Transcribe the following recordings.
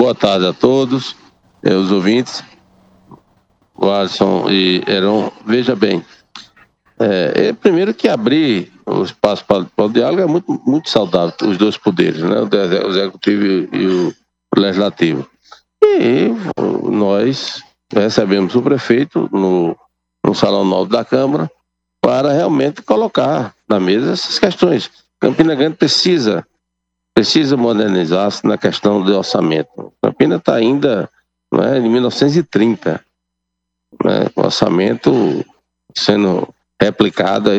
Boa tarde a todos, eh, os ouvintes. O Alisson e Heron, veja bem, é, primeiro que abrir o espaço para, para, o diálogo é muito, muito saudável, os dois poderes, né? o executivo e o legislativo. E nós recebemos o prefeito no, no Salão Novo da Câmara para realmente colocar na mesa essas questões. Campina Grande precisa precisa modernizar-se na questão do orçamento. Campina está ainda né, em 1930, né, o orçamento sendo replicado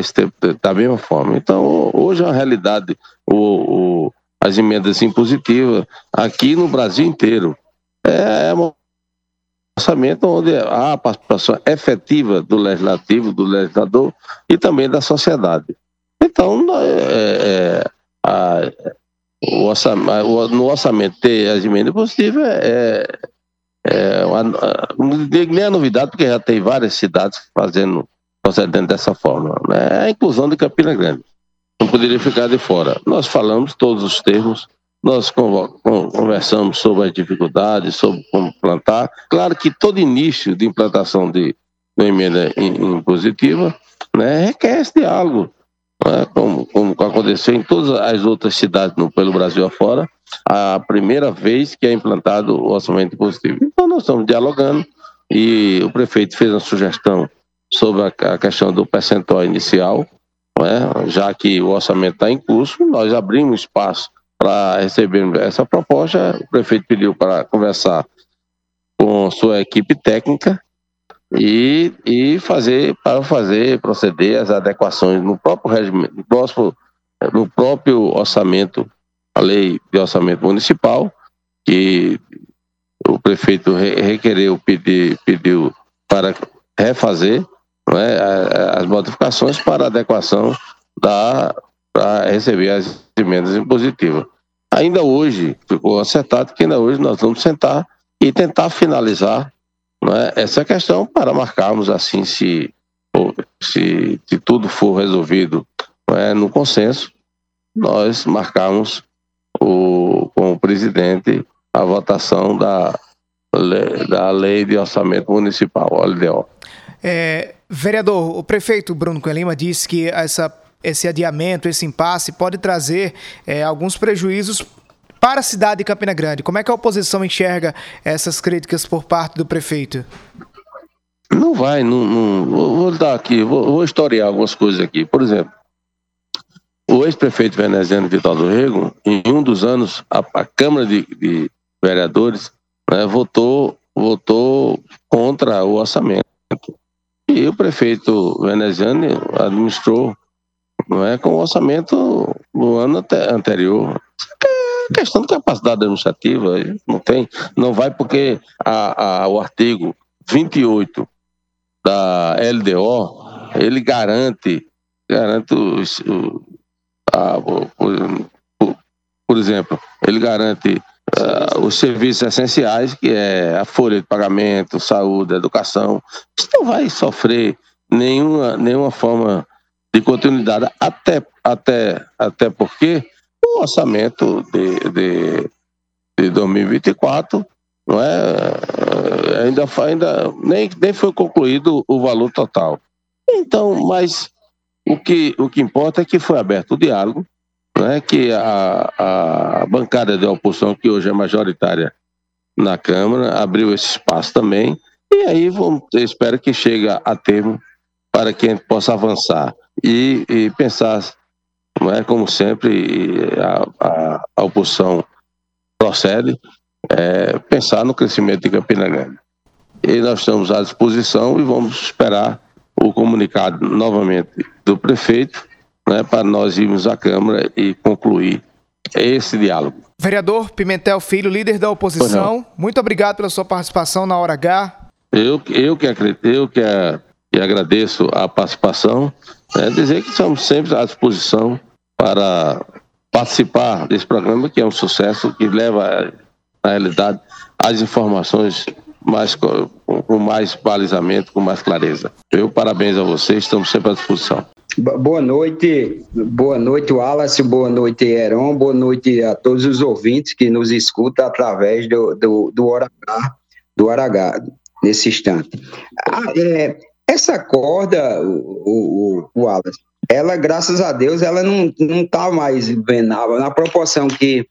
da mesma forma. Então, hoje é uma realidade o, o, as emendas impositivas aqui no Brasil inteiro. É, é um orçamento onde há a participação efetiva do legislativo, do legislador e também da sociedade. Então, é, é, a, o orçamento, no orçamento ter as emendas positivas é, é uma, não digo nem a novidade, porque já tem várias cidades fazendo procedendo dessa forma. Né? É a inclusão de Campina Grande. Não poderia ficar de fora. Nós falamos todos os termos, nós conversamos sobre as dificuldades, sobre como plantar. Claro que todo início de implantação de emenda impositiva né, requer esse diálogo, né, como, como aconteceu em todas as outras cidades no, pelo Brasil afora, a primeira vez que é implantado o orçamento impositivo. Então nós estamos dialogando e o prefeito fez uma sugestão sobre a, questão do percentual inicial, é? já que o orçamento está em curso, nós abrimos espaço para receber essa proposta. O prefeito pediu para conversar com sua equipe técnica e, e fazer para fazer proceder as adequações no próprio regime, no, próximo, no próprio orçamento, a lei de orçamento municipal, que o prefeito requereu, pediu, pediu para refazer né, as modificações para adequação da para receber as emendas impositivas. Ainda hoje ficou acertado que ainda hoje nós vamos sentar e tentar finalizar né, essa questão para marcarmos assim se se, se tudo for resolvido né, no consenso nós marcarmos o, com o presidente a votação da, da lei de orçamento municipal, LDO. É, vereador, o prefeito Bruno Coelho disse que essa, esse adiamento, esse impasse, pode trazer é, alguns prejuízos para a cidade de Campina Grande. Como é que a oposição enxerga essas críticas por parte do prefeito? Não vai, não, não vou, vou, dar aqui, vou, vou historiar algumas coisas aqui. Por exemplo, o ex-prefeito veneziano Vital do Rego, em um dos anos, a, a Câmara de, de Vereadores né, votou, votou contra o orçamento. E o prefeito veneziano administrou não é, com o orçamento no ano anterior. É questão de capacidade administrativa, não tem, não vai porque a, a, o artigo 28 da LDO, ele garante, garante os, o, a, por, por, por exemplo, ele garante uh, os serviços essenciais, que é a folha de pagamento, saúde, educação, isso não vai sofrer nenhuma, nenhuma forma de continuidade, até, até, até porque o orçamento de, de, de 2024 não é, ainda, ainda nem, nem foi concluído o valor total. Então, mas o que, o que importa é que foi aberto o diálogo, né, que a, a bancada de oposição, que hoje é majoritária na Câmara, abriu esse espaço também, e aí vamos, espero que chegue a termo para que a gente possa avançar e, e pensar, é como sempre a, a, a oposição procede, é, pensar no crescimento de Campina Grande. E nós estamos à disposição e vamos esperar o comunicado novamente do prefeito né, para nós irmos à Câmara e concluir esse diálogo. Vereador Pimentel Filho, líder da oposição, muito obrigado pela sua participação na hora H. Eu, eu, que, acredito, eu que, que agradeço a participação, né, dizer que estamos sempre à disposição para participar desse programa, que é um sucesso, que leva, na realidade, as informações mais, com mais balizamento, com mais clareza. Eu parabéns a vocês, estamos sempre à disposição. Boa noite, boa noite, Wallace, boa noite, Heron, boa noite a todos os ouvintes que nos escutam através do, do, do Hora do Aragá, nesse instante. Ah, é, essa corda, o, o, o, Wallace, ela, graças a Deus, ela não está mais venável, na proporção que,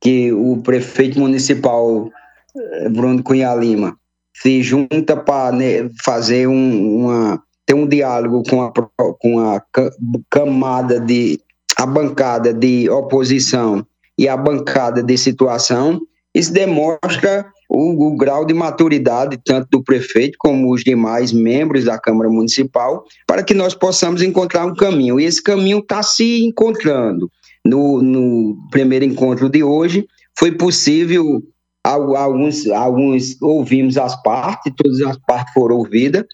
que o prefeito municipal eh, Bruno Cunha Lima se junta para né, fazer um, uma ter um diálogo com a, com a camada de a bancada de oposição e a bancada de situação, isso demonstra o, o, grau de maturidade tanto do prefeito como os demais membros da Câmara Municipal para que nós possamos encontrar um caminho. E esse caminho está se encontrando. No, no primeiro encontro de hoje, foi possível alguns, alguns ouvimos as partes, todas as partes foram ouvidas,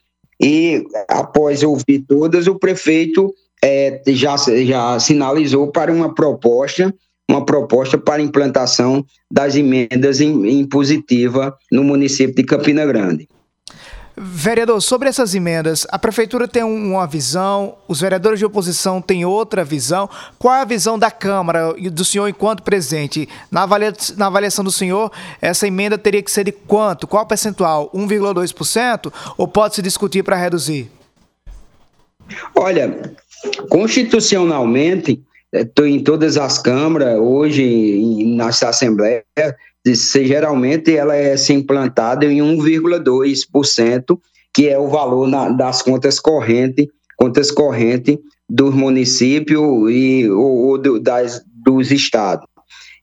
e após ouvir todas, o prefeito é, já, já sinalizou para uma proposta, uma proposta para implantação das emendas impositivas no município de Campina Grande. Vereador, sobre essas emendas, a prefeitura tem uma visão, os vereadores de oposição têm outra visão. Qual é a visão da Câmara e do senhor enquanto presidente? Na, na avaliação do senhor, essa emenda teria que ser de quanto? Qual percentual? 1,2% ou pode se discutir para reduzir? Olha, constitucionalmente, em todas as câmaras, hoje na Assembleia, geralmente ela é se implantada em 1,2%, que é o valor na, das contas correntes, contas correntes dos municípios e ou, ou do, das, dos estados.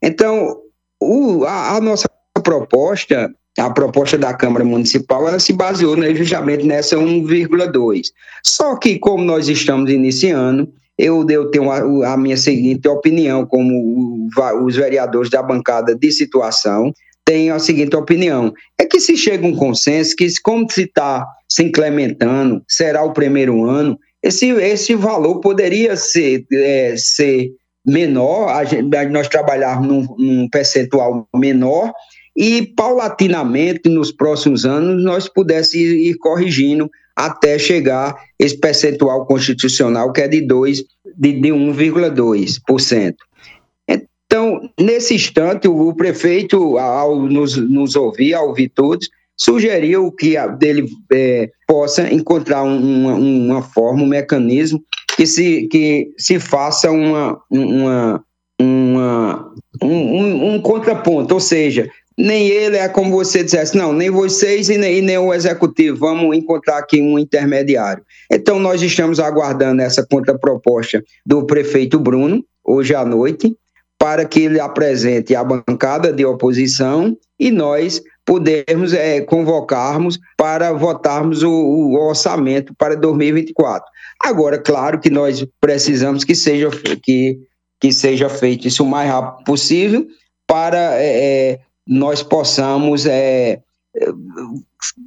Então, o, a, a, nossa proposta, a proposta da Câmara Municipal, ela se baseou né, justamente nessa 1,2. Só que como nós estamos iniciando, eu, eu tenho a, a minha seguinte opinião, como os vereadores da bancada de situação, tenho a seguinte opinião: é que se chega um consenso que, como se está se incrementando, será o primeiro ano, esse, esse valor poderia ser, é, ser menor, a gente, nós trabalharmos num, num percentual menor e paulatinamente nos próximos anos nós pudéssemos ir, ir corrigindo até chegar esse percentual constitucional que é de 2, de, de 1,2%. Então, nesse instante, o, prefeito, ao nos, nos ouvir, ao ouvir todos, sugeriu que ele é, possa encontrar uma, uma forma, um mecanismo que se, que se faça uma, uma, uma um, um, contraponto, ou seja, nem ele é como você dissesse, não, nem vocês e nem, e nem, o executivo, vamos encontrar aqui um intermediário. Então, nós estamos aguardando essa contraproposta do prefeito Bruno, hoje à noite, para que ele apresente a bancada de oposição e nós pudermos é, convocarmos para votarmos o, o orçamento para 2024. Agora, claro que nós precisamos que seja, que, que seja feito isso o mais rápido possível para é nós possamos, é,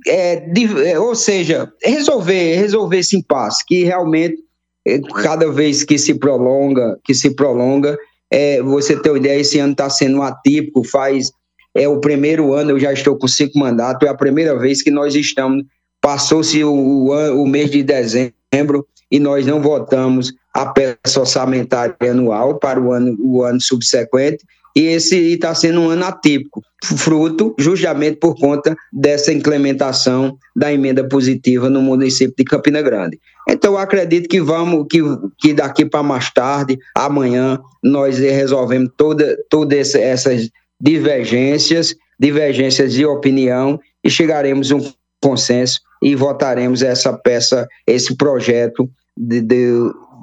é, é, ou seja, resolver, resolver esse impasse, que realmente é, cada vez que se prolonga, que se prolonga, é, você tem uma ideia, esse ano está sendo atípico, faz é o primeiro ano, eu já estou com cinco mandatos, é a primeira vez que nós estamos, passou-se o, o, o mês de dezembro e nós não votamos a peça orçamentária anual para o ano, o ano subsequente, e esse está sendo um ano atípico, fruto justamente por conta dessa implementação da emenda positiva no município de Campina Grande. Então, eu acredito que vamos, que, que daqui para mais tarde, amanhã, nós resolvemos toda, todas essas divergências, divergências de opinião e chegaremos a um consenso e votaremos essa peça, esse projeto de, de,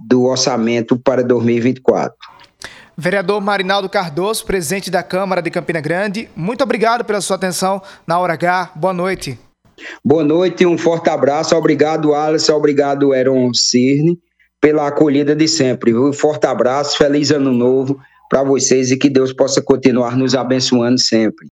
do orçamento para 2024. Vereador Marinaldo Cardoso, presidente da Câmara de Campina Grande, muito obrigado pela sua atenção na Hora H. Boa noite. Boa noite, um forte abraço. Obrigado, Alisson. Obrigado, Heron Cirne, pela acolhida de sempre. Um forte abraço, feliz ano novo para vocês e que Deus possa continuar nos abençoando sempre.